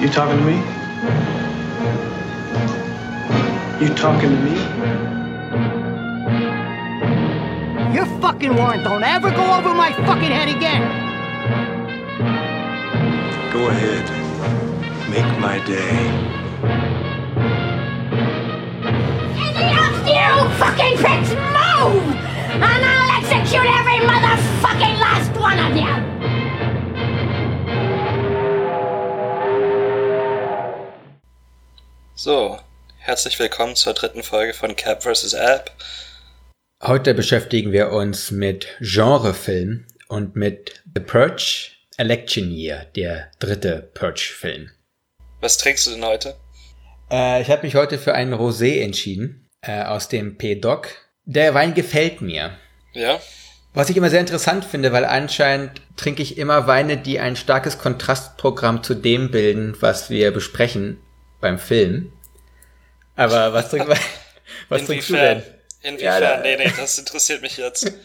You talking to me? You talking to me? Your fucking warrant don't ever go over my fucking head again. Go ahead. Make my day. Any of you fucking pricks move! And I'll execute every motherfucking last one of you! So, herzlich willkommen zur dritten Folge von Cap vs. App. Heute beschäftigen wir uns mit Genrefilm und mit The Purge Election Year, der dritte Purge-Film. Was trinkst du denn heute? Äh, ich habe mich heute für einen Rosé entschieden, äh, aus dem P-Doc. Der Wein gefällt mir. Ja? Was ich immer sehr interessant finde, weil anscheinend trinke ich immer Weine, die ein starkes Kontrastprogramm zu dem bilden, was wir besprechen beim Film. Aber was, trink, was trinkst du denn? Inwiefern? Ja, nee, nee, das interessiert mich jetzt.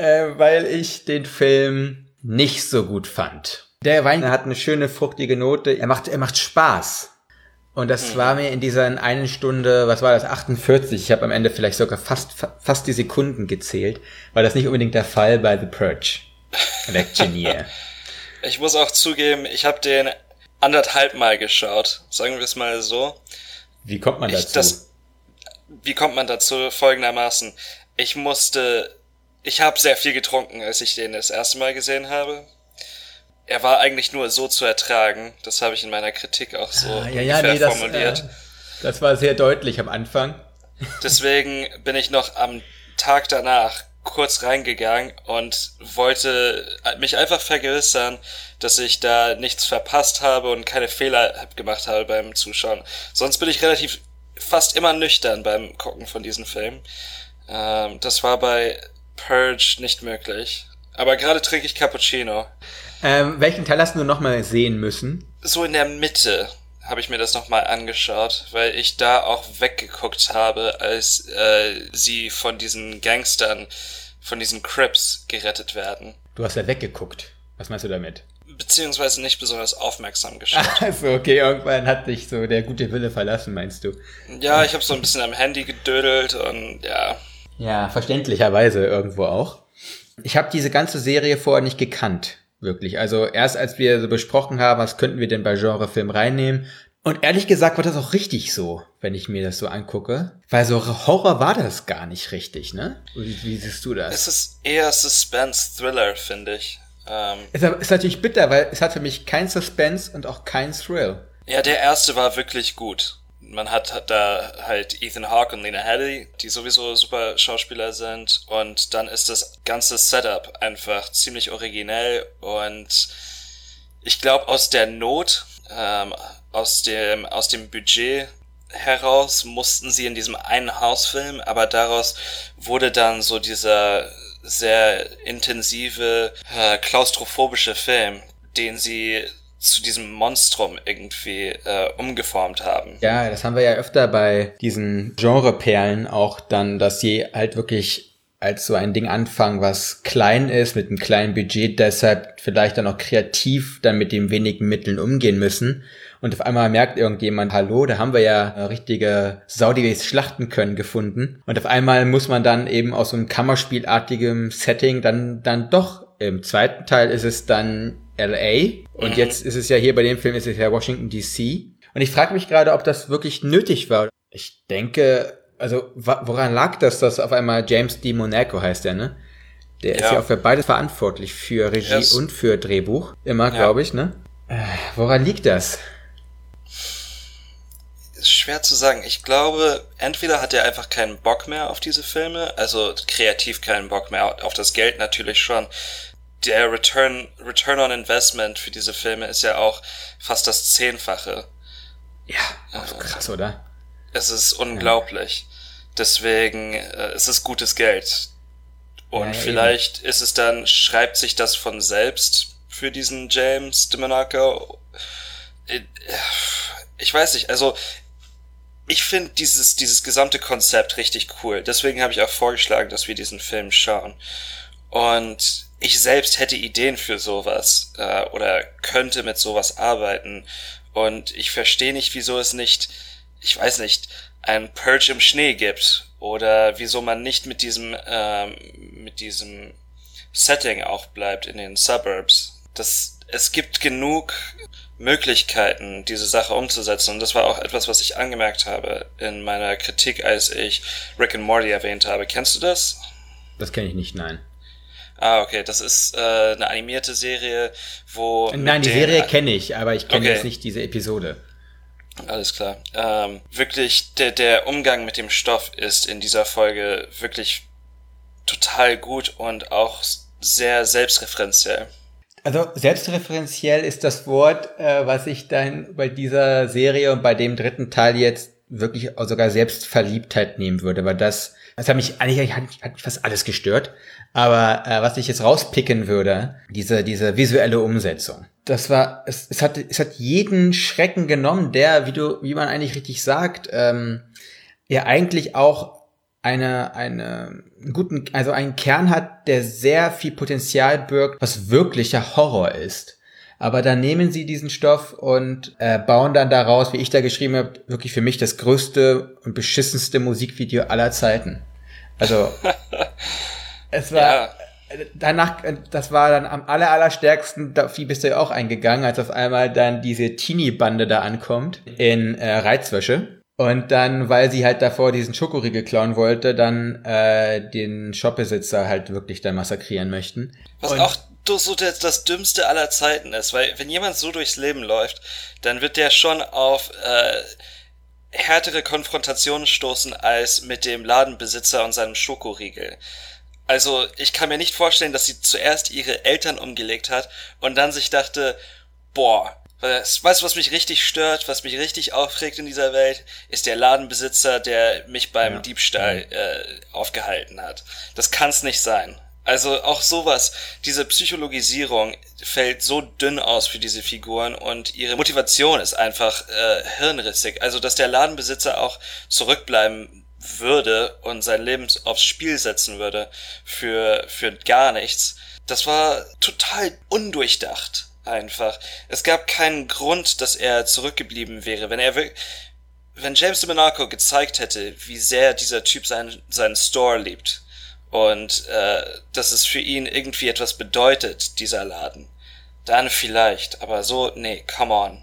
Äh, weil ich den Film nicht so gut fand. Der Wein hat eine schöne fruchtige Note. Er macht, er macht Spaß. Und das war mir in dieser einen Stunde, was war das, 48. Ich habe am Ende vielleicht sogar fast, fa- fast die Sekunden gezählt. War das nicht unbedingt der Fall bei The Purge. Election Year. Ich muss auch zugeben, ich habe den anderthalb Mal geschaut. Sagen wir es mal so. Wie kommt man Ich, dazu? das, wie kommt man dazu? Folgendermaßen. Ich musste, ich habe sehr viel getrunken, als ich den das erste Mal gesehen habe. Er war eigentlich nur so zu ertragen. Das habe ich in meiner Kritik auch so Ah, ja, ja, nee, das, formuliert. äh, das war sehr deutlich am Anfang. Deswegen bin ich noch am Tag danach kurz reingegangen und wollte mich einfach vergewissern, dass ich da nichts verpasst habe und keine Fehler gemacht habe beim Zuschauen. Sonst bin ich relativ fast immer nüchtern beim Gucken von diesen Filmen. Ähm, das war bei Purge nicht möglich. Aber gerade trinke ich Cappuccino. Ähm, welchen Teil hast du noch mal sehen müssen? so in der Mitte habe ich mir das nochmal angeschaut, weil ich da auch weggeguckt habe, als äh, sie von diesen Gangstern, von diesen Crips gerettet werden. Du hast ja weggeguckt. Was meinst du damit? Beziehungsweise nicht besonders aufmerksam geschaut. Also, okay, irgendwann hat dich so der gute Wille verlassen, meinst du? ja, ich habe so ein bisschen am Handy gedödelt und ja. Ja, verständlicherweise irgendwo auch. Ich habe diese ganze Serie vorher nicht gekannt, wirklich. Also erst als wir so besprochen haben, was könnten wir denn bei Genrefilm reinnehmen. Und ehrlich gesagt war das auch richtig so, wenn ich mir das so angucke. Weil so Horror war das gar nicht richtig, ne? Wie, wie siehst du das? Es ist eher Suspense-Thriller, finde ich. Ähm, Es ist natürlich bitter, weil es hat für mich kein Suspense und auch kein Thrill. Ja, der erste war wirklich gut. Man hat, da halt Ethan Hawke und Lena Headey, die sowieso super Schauspieler sind. Und dann ist das ganze Setup einfach ziemlich originell. Und ich glaube, aus der Not, ähm, aus dem, aus dem Budget heraus mussten sie in diesem einen Haus filmen, aber daraus wurde dann so dieser sehr intensive, äh, klaustrophobische Film, den sie zu diesem Monstrum irgendwie äh, umgeformt haben. Ja, das haben wir ja öfter bei diesen Genreperlen auch dann, dass sie halt wirklich als so ein Ding anfangen, was klein ist, mit einem kleinen Budget, deshalb vielleicht dann auch kreativ dann mit den wenigen Mitteln umgehen müssen. Und auf einmal merkt irgendjemand, hallo, da haben wir ja eine richtige Sau, schlachten können, gefunden. Und auf einmal muss man dann eben aus so einem Kammerspielartigem Setting dann, dann doch, im zweiten Teil ist es dann LA und jetzt ist es ja hier bei dem Film ist es ja Washington DC. Und ich frage mich gerade, ob das wirklich nötig war. Ich denke, also woran lag das, dass auf einmal James D. Monaco heißt der, ne? Der ist Ja. ja auch für beides verantwortlich, für Regie ist- und für Drehbuch. Immer, Ja. glaube ich, ne? Äh, woran liegt das? Ist schwer zu sagen. Ich glaube, entweder hat er einfach keinen Bock mehr auf diese Filme, also kreativ keinen Bock mehr, auf das Geld natürlich schon. Der Return, Return on Investment für diese Filme ist ja auch fast das Zehnfache. Ja, auch krass, oder? Es ist unglaublich. Deswegen äh, es ist gutes Geld. Und Ja, ja, vielleicht ist es dann, schreibt sich das von selbst für diesen James DeMonaco. Äh, Ich weiß nicht, also ich finde dieses, dieses gesamte Konzept richtig cool. Deswegen habe ich auch vorgeschlagen, dass wir diesen Film schauen. Und ich selbst hätte Ideen für sowas äh, oder könnte mit sowas arbeiten. Und ich verstehe nicht, wieso es nicht, ich weiß nicht, ein Purge im Schnee gibt oder wieso man nicht mit diesem ähm, mit diesem Setting auch bleibt in den Suburbs. Das es gibt genug Möglichkeiten, diese Sache umzusetzen. Und das war auch etwas, was ich angemerkt habe in meiner Kritik, als ich Rick and Morty erwähnt habe. Kennst du das? Das kenne ich nicht, nein. Ah, okay. Das ist äh, eine animierte Serie, wo. Nein, die Serie kenne ich, aber ich kenne Okay. jetzt nicht diese Episode. Alles klar. Ähm, wirklich, der, der Umgang mit dem Stoff ist in dieser Folge wirklich total gut und auch sehr selbstreferenziell. Also selbstreferenziell ist das Wort, äh, was ich dann bei dieser Serie und bei dem dritten Teil jetzt wirklich sogar Selbstverliebtheit nehmen würde, weil das, das hat mich eigentlich hat, hat mich fast alles gestört. Aber äh, was ich jetzt rauspicken würde, diese diese visuelle Umsetzung, das war es, es hat es hat jeden Schrecken genommen, der, wie du wie man eigentlich richtig sagt, ähm, ja eigentlich auch eine, eine einen guten, also einen Kern hat, der sehr viel Potenzial birgt, was wirklicher Horror ist. Aber dann nehmen sie diesen Stoff und äh, bauen dann daraus, wie ich da geschrieben habe, wirklich für mich das größte und beschissenste Musikvideo aller Zeiten. Also es war Ja. danach, äh, das war dann am aller, allerstärksten, da viel bist du ja auch eingegangen, als auf einmal dann diese Teenie-Bande da ankommt in äh, Reizwäsche. Und dann, weil sie halt davor diesen Schokoriegel klauen wollte, dann äh, den Shopbesitzer halt wirklich dann massakrieren möchten. Was Und- auch so das, das Dümmste aller Zeiten ist, weil wenn jemand so durchs Leben läuft, dann wird der schon auf äh, härtere Konfrontationen stoßen als mit dem Ladenbesitzer und seinem Schokoriegel. Also ich kann mir nicht vorstellen, dass sie zuerst ihre Eltern umgelegt hat und dann sich dachte, boah, was- weißt du, was mich richtig stört, was mich richtig aufregt in dieser Welt, ist der Ladenbesitzer, der mich beim Ja. Diebstahl äh, aufgehalten hat. Das kann's nicht sein. Also auch sowas, diese Psychologisierung fällt so dünn aus für diese Figuren und ihre Motivation ist einfach äh, hirnrissig. Also dass der Ladenbesitzer auch zurückbleiben würde und sein Leben aufs Spiel setzen würde für, für gar nichts, das war total undurchdacht einfach. Es gab keinen Grund, dass er zurückgeblieben wäre. Wenn er wenn James de Monaco gezeigt hätte, wie sehr dieser Typ seinen, seinen Store liebt und äh, dass es für ihn irgendwie etwas bedeutet, dieser Laden, dann vielleicht. Aber so, nee, come on.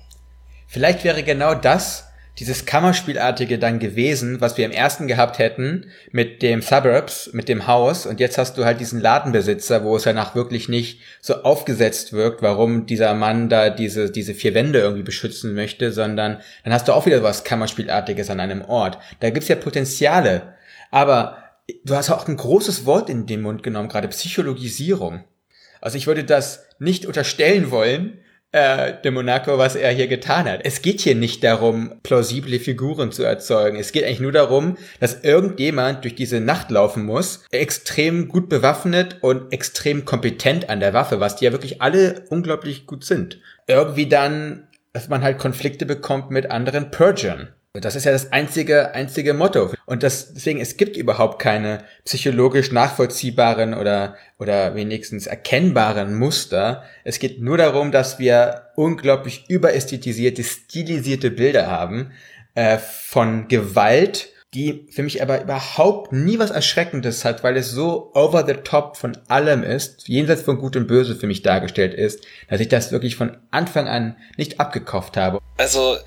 Vielleicht wäre genau das dieses Kammerspielartige dann gewesen, was wir im ersten gehabt hätten mit dem Suburbs, mit dem Haus und jetzt hast du halt diesen Ladenbesitzer, wo es danach wirklich nicht so aufgesetzt wirkt, warum dieser Mann da diese, diese vier Wände irgendwie beschützen möchte, sondern dann hast du auch wieder was Kammerspielartiges an einem Ort. Da gibt's ja Potenziale, aber du hast auch ein großes Wort in den Mund genommen, gerade Psychologisierung. Also ich würde das nicht unterstellen wollen, äh, de Monaco, was er hier getan hat. Es geht hier nicht darum, plausible Figuren zu erzeugen. Es geht eigentlich nur darum, dass irgendjemand durch diese Nacht laufen muss, extrem gut bewaffnet und extrem kompetent an der Waffe, was die ja wirklich alle unglaublich gut sind. Irgendwie dann, dass man halt Konflikte bekommt mit anderen Purgern. Das ist ja das einzige, einzige Motto. Und das, deswegen, es gibt überhaupt keine psychologisch nachvollziehbaren oder, oder wenigstens erkennbaren Muster. Es geht nur darum, dass wir unglaublich überästhetisierte, stilisierte Bilder haben, äh, von Gewalt, die für mich aber überhaupt nie was Erschreckendes hat, weil es so over the top von allem ist, jenseits von Gut und Böse für mich dargestellt ist, dass ich das wirklich von Anfang an nicht abgekauft habe. Also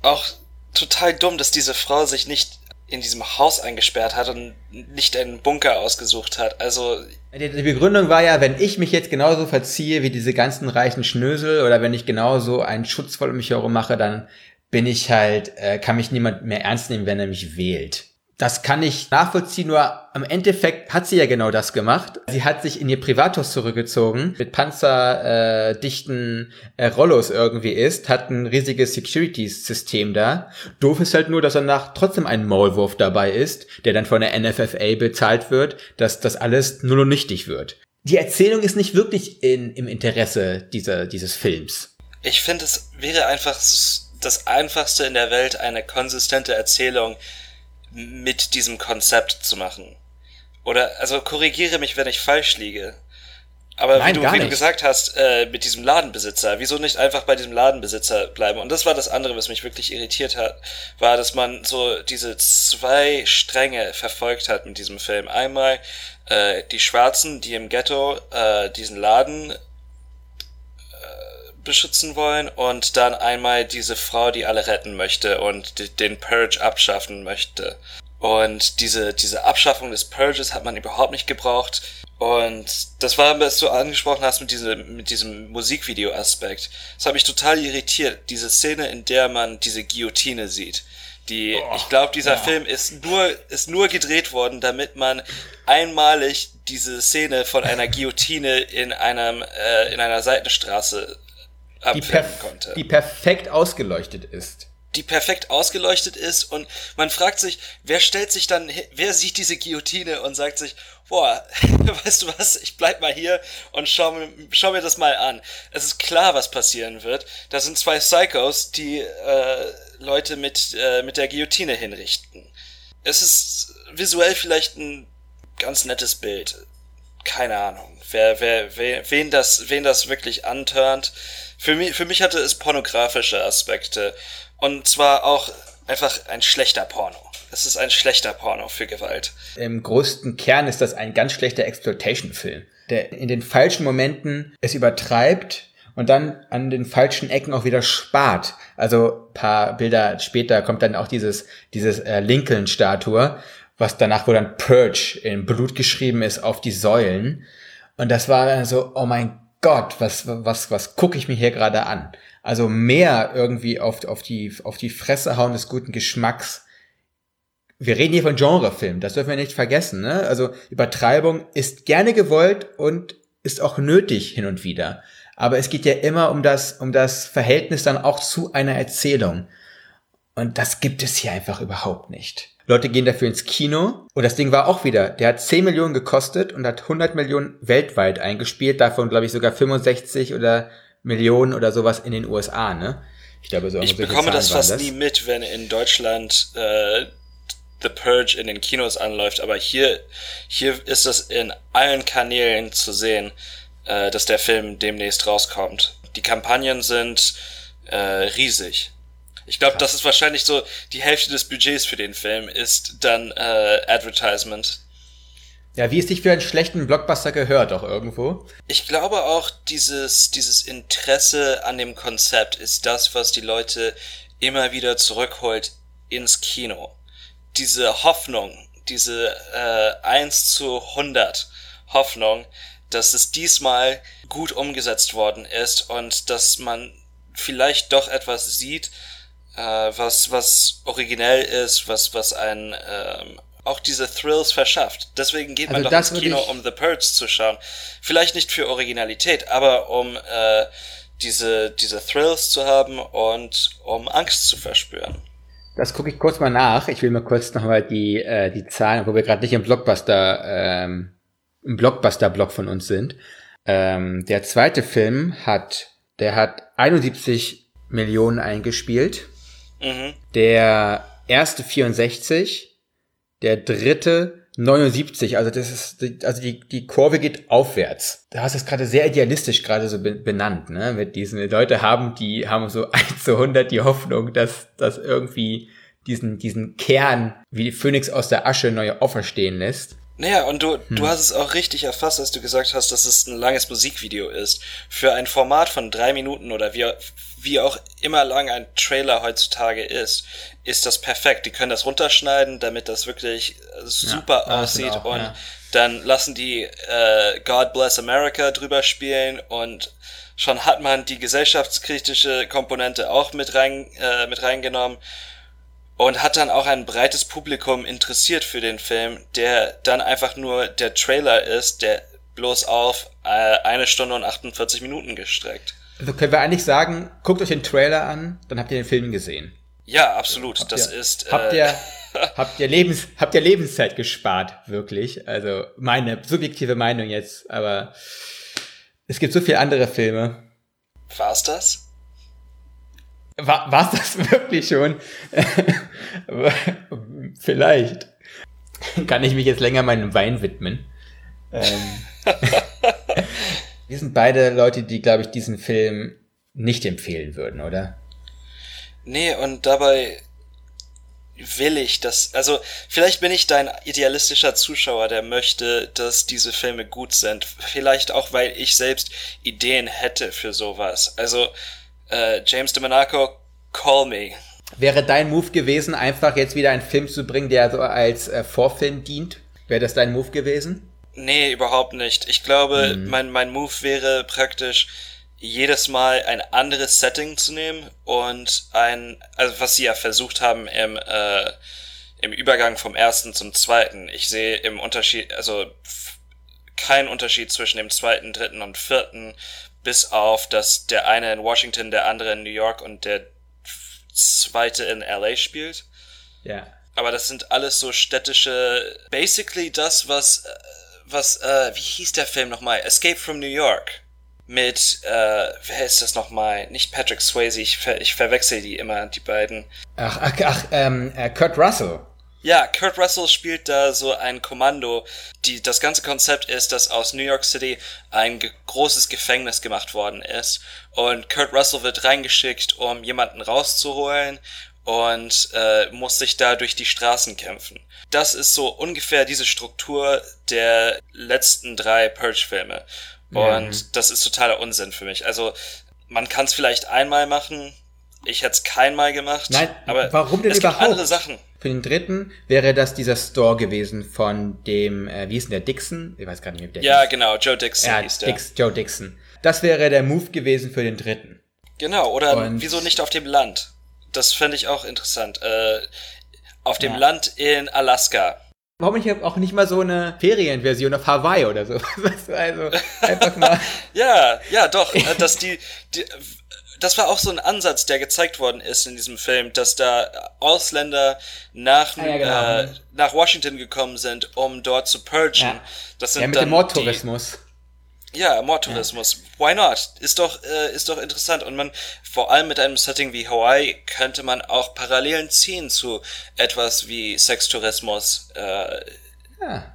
auch total dumm, dass diese Frau sich nicht in diesem Haus eingesperrt hat und nicht einen Bunker ausgesucht hat. Also Die Begründung war ja, wenn ich mich jetzt genauso verziehe wie diese ganzen reichen Schnösel oder wenn ich genauso einen Schutz voll um mich herum mache, dann bin ich halt, äh, kann mich niemand mehr ernst nehmen, wenn er mich wählt. Das kann ich nachvollziehen, nur am Endeffekt hat sie ja genau das gemacht. Sie hat sich in ihr Privathaus zurückgezogen, mit panzerdichten äh, äh, Rollos irgendwie ist, hat ein riesiges Security-System da. Doof ist halt nur, dass danach trotzdem ein Maulwurf dabei ist, der dann von der NFFA bezahlt wird, dass das alles nur noch nichtig wird. Die Erzählung ist nicht wirklich in, im Interesse dieser, dieses Films. ich finde, es wäre einfach das Einfachste in der Welt, eine konsistente Erzählung mit diesem Konzept zu machen. Oder, also korrigiere mich, wenn ich falsch liege. Aber Nein, wie, du, wie du gesagt hast, äh, mit diesem Ladenbesitzer, wieso nicht einfach bei diesem Ladenbesitzer bleiben? Und das war das andere, was mich wirklich irritiert hat, war, dass man so diese zwei Stränge verfolgt hat mit diesem Film. Einmal äh, die Schwarzen, die im Ghetto äh, diesen Laden beschützen wollen und dann einmal diese Frau, die alle retten möchte und den Purge abschaffen möchte. Und diese, diese Abschaffung des Purges hat man überhaupt nicht gebraucht. Und das war, was du angesprochen hast mit diesem, mit diesem Musikvideo-Aspekt. Das hat mich total irritiert. Diese Szene, in der man diese Guillotine sieht. Die, ich glaube, dieser Film ist nur, ist nur gedreht worden, damit man einmalig diese Szene von einer Guillotine in einem, äh, in einer Seitenstraße Die, perf konnte die perfekt ausgeleuchtet ist. die perfekt ausgeleuchtet ist und man fragt sich, wer stellt sich dann, wer sieht diese Guillotine und sagt sich, boah, weißt du was, ich bleib mal hier und schau, mir- schau mir das mal an. Es ist klar, was passieren wird. Da sind zwei Psychos, die äh, Leute mit, äh, mit der Guillotine hinrichten. Es ist visuell vielleicht ein ganz nettes Bild. Keine Ahnung. Wer, wer, wer, wen das, wen das wirklich antörnt. Für mich, für mich hatte es pornografische Aspekte. Und zwar auch einfach ein schlechter Porno. Es ist ein schlechter Porno für Gewalt. Im größten Kern ist das ein ganz schlechter Exploitation-Film, der in den falschen Momenten es übertreibt und dann an den falschen Ecken auch wieder spart. Also paar Bilder später kommt dann auch dieses, dieses äh, Lincoln-Statue, was danach, wo dann Purge in Blut geschrieben ist auf die Säulen. Und das war dann so, oh mein Gott, was, was, was gucke ich mir hier gerade an? Also mehr irgendwie auf, auf, die, auf die Fresse hauen des guten Geschmacks. Wir reden hier von Genrefilm, das dürfen wir nicht vergessen. Ne? Also Übertreibung ist gerne gewollt und ist auch nötig hin und wieder. Aber es geht ja immer um das, um das Verhältnis dann auch zu einer Erzählung. Und das gibt es hier einfach überhaupt nicht. Leute gehen dafür ins Kino und das Ding war auch wieder, der hat 10 Millionen gekostet und hat 100 Millionen weltweit eingespielt, davon glaube ich sogar 65 oder Millionen oder sowas in den USA, ne? Ich glaube so Ich bekomme Zahlen das fast nie mit, wenn in Deutschland äh, The Purge in den Kinos anläuft, aber hier, hier ist das in allen Kanälen zu sehen, äh, dass der Film demnächst rauskommt. Die Kampagnen sind äh, riesig. Ich glaube, das ist wahrscheinlich so die Hälfte des Budgets für den Film ist dann äh, Advertisement. Ja, wie es sich für einen schlechten Blockbuster gehört, auch irgendwo. Ich glaube auch, dieses, dieses Interesse an dem Konzept ist das, was die Leute immer wieder zurückholt ins Kino. Diese Hoffnung, diese äh, 1 zu 100 Hoffnung, dass es diesmal gut umgesetzt worden ist und dass man vielleicht doch etwas sieht, äh, was, was originell ist, was, was ein ähm, auch diese Thrills verschafft. Deswegen geht man Also doch das ins Kino, um The Purge zu schauen. Vielleicht nicht für Originalität, aber um äh, diese, diese Thrills zu haben und um Angst zu verspüren. Das gucke ich kurz mal nach. Ich will mal kurz nochmal die, äh, die Zahlen, wo wir gerade nicht im Blockbuster, ähm, im Blockbuster-Block von uns sind. Ähm, der zweite Film hat, der hat 71 Millionen eingespielt. Mhm. Der erste 64, der dritte 79. Also das ist, also die, die Kurve geht aufwärts. Du hast es gerade sehr idealistisch gerade so be- benannt, ne? Mit diesen Leute haben, die haben so 1 zu 100 die Hoffnung, dass, dass irgendwie diesen, diesen Kern wie die Phönix aus der Asche neu auferstehen lässt. Naja, und du, du hast es auch richtig erfasst, als du gesagt hast, dass es ein langes Musikvideo ist. Für ein Format von drei Minuten oder wie, wie auch immer lang ein Trailer heutzutage ist, ist das perfekt. Die können das runterschneiden, damit das wirklich super Ja, aussieht auch, und ja. dann lassen die äh, God Bless America drüber spielen und schon hat man die gesellschaftskritische Komponente auch mit rein äh, mit reingenommen und hat dann auch ein breites Publikum interessiert für den Film, der dann einfach nur der Trailer ist, der bloß auf äh, eine Stunde und 48 Minuten gestreckt. Also können wir eigentlich sagen, guckt euch den Trailer an, dann habt ihr den Film gesehen. Ja, absolut. das ihr, ist. Habt äh, ihr, habt ihr Lebens, habt ihr Lebenszeit gespart, wirklich? Also meine subjektive Meinung jetzt, aber es gibt so viele andere Filme. war's das? War war's das wirklich schon? Vielleicht. Kann ich mich jetzt länger meinem Wein widmen? Ähm, Wir sind beide Leute, die, glaube ich, diesen Film nicht empfehlen würden, oder? Nee, und dabei will ich das, also vielleicht bin ich dein idealistischer Zuschauer, der möchte, dass diese Filme gut sind. Vielleicht auch, weil ich selbst Ideen hätte für sowas. Also äh, James DeMonaco, call me. Wäre dein Move gewesen, einfach jetzt wieder einen Film zu bringen, der so als äh, Vorfilm dient? Wäre das dein Move gewesen? Nee, überhaupt nicht. Ich glaube, mhm. mein, mein Move wäre praktisch, jedes Mal ein anderes Setting zu nehmen und ein, also was sie ja versucht haben im, äh, im Übergang vom ersten zum zweiten. Ich sehe im Unterschied, also keinen Unterschied zwischen dem zweiten, dritten und vierten, bis auf, dass der eine in Washington, der andere in New York und der zweite in LA spielt. Ja. Aber das sind alles so städtische, basically das, was, was, äh, wie hieß der Film nochmal? Escape from New York mit, äh, wer ist das nochmal? Nicht Patrick Swayze, ich, ver ich verwechsel die immer, die beiden. Ach, ach, ach ähm, äh, Kurt Russell. Ja, Kurt Russell spielt da so ein Kommando. Die, das ganze Konzept ist, dass aus New York City ein ge großes Gefängnis gemacht worden ist. Und Kurt Russell wird reingeschickt, um jemanden rauszuholen und äh, muss sich da durch die Straßen kämpfen. Das ist so ungefähr diese Struktur der letzten drei Purge-Filme. Und mhm. das ist totaler Unsinn für mich. Also man kann es vielleicht einmal machen. Ich hätte es keinmal gemacht. Nein, aber warum denn es überhaupt? Gibt andere Sachen. Für den dritten wäre das dieser Store gewesen von dem, äh, wie ist denn der Dixon? Ich weiß gar nicht, wie der Ja, hieß. genau, Joe Dixon ja, hieß der. Dix, Joe Dixon. Das wäre der Move gewesen für den dritten. Genau, oder Und wieso nicht auf dem Land? Das fände ich auch interessant. Äh, auf dem Ja. Land in Alaska. Warum nicht auch nicht mal so eine Ferienversion auf Hawaii oder so? Du, also einfach mal. Ja, ja, doch, äh, dass die, die, das war auch so ein Ansatz, der gezeigt worden ist in diesem Film, dass da Ausländer nach, Ah, ja, genau. äh, nach Washington gekommen sind, um dort zu purgen. Ja. Das sind ja, mit dann dem Mordtourismus. Ja, Mordtourismus. Why not? Ist doch, äh, ist doch interessant. Und man, vor allem mit einem Setting wie Hawaii, könnte man auch Parallelen ziehen zu etwas wie Sextourismus. Äh, Ja,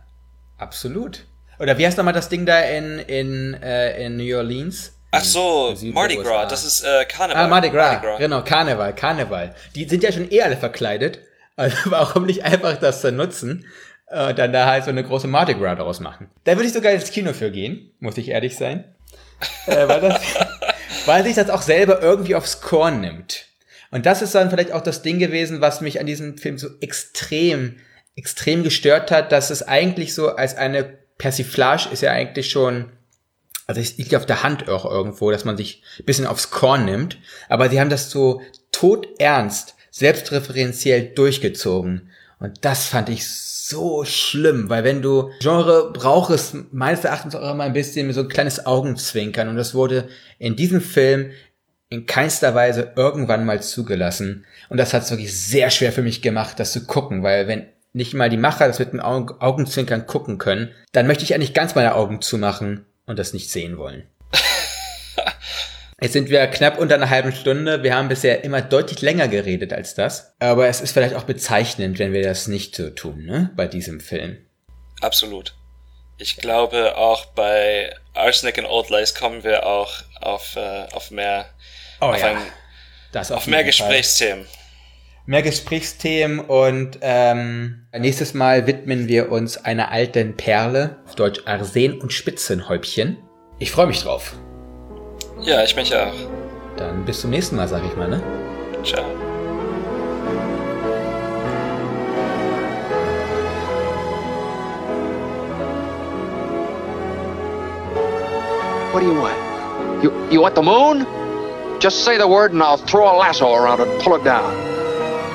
absolut. Oder wie heißt nochmal das Ding da in, in, äh, in New Orleans? Ach so, Mardi Gras, USA. das ist äh, Karneval. Ah, Mardi Gras. Genau, Karneval, Karneval. Die sind ja schon eh alle verkleidet. Also warum nicht einfach das dann nutzen? Äh, dann da halt so eine große Mardi Gras daraus machen. Da würde ich sogar ins Kino für gehen, muss ich ehrlich sein. äh, weil, das, weil sich das auch selber irgendwie aufs Korn nimmt. Und das ist dann vielleicht auch das Ding gewesen, was mich an diesem Film so extrem, extrem gestört hat, dass es eigentlich so als eine Persiflage ist ja eigentlich schon also es liegt auf der Hand auch irgendwo, dass man sich ein bisschen aufs Korn nimmt. Aber sie haben das so todernst, selbstreferenziell durchgezogen. Und das fand ich so schlimm, weil wenn du Genre braucht es meines Erachtens auch immer ein bisschen so ein kleines Augenzwinkern. Und das wurde in diesem Film in keinster Weise irgendwann mal zugelassen. Und das hat es wirklich sehr schwer für mich gemacht, das zu gucken, weil wenn nicht mal die Macher das mit Augen Augenzwinkern gucken können, dann möchte ich eigentlich ganz meine Augen zumachen und das nicht sehen wollen. Jetzt sind wir knapp unter einer halben Stunde. Wir haben bisher immer deutlich länger geredet als das. Aber es ist vielleicht auch bezeichnend, wenn wir das nicht so tun, ne? Bei diesem Film. Absolut. Ich glaube, auch bei Arsenic and Old Lace kommen wir auch auf, äh, auf mehr, Oh auf, ein, das auf mehr Fall. Gesprächsthemen. Mehr Gesprächsthemen und ähm, nächstes Mal widmen wir uns einer alten Perle, auf Deutsch Arsen und Spitzenhäubchen. Ich freue mich drauf. Ja, ich mich auch. Dann bis zum nächsten Mal, sag ich mal, ne? Ciao. What do you want? You, you want the moon? Just say the word and I'll throw a lasso around it and pull it down.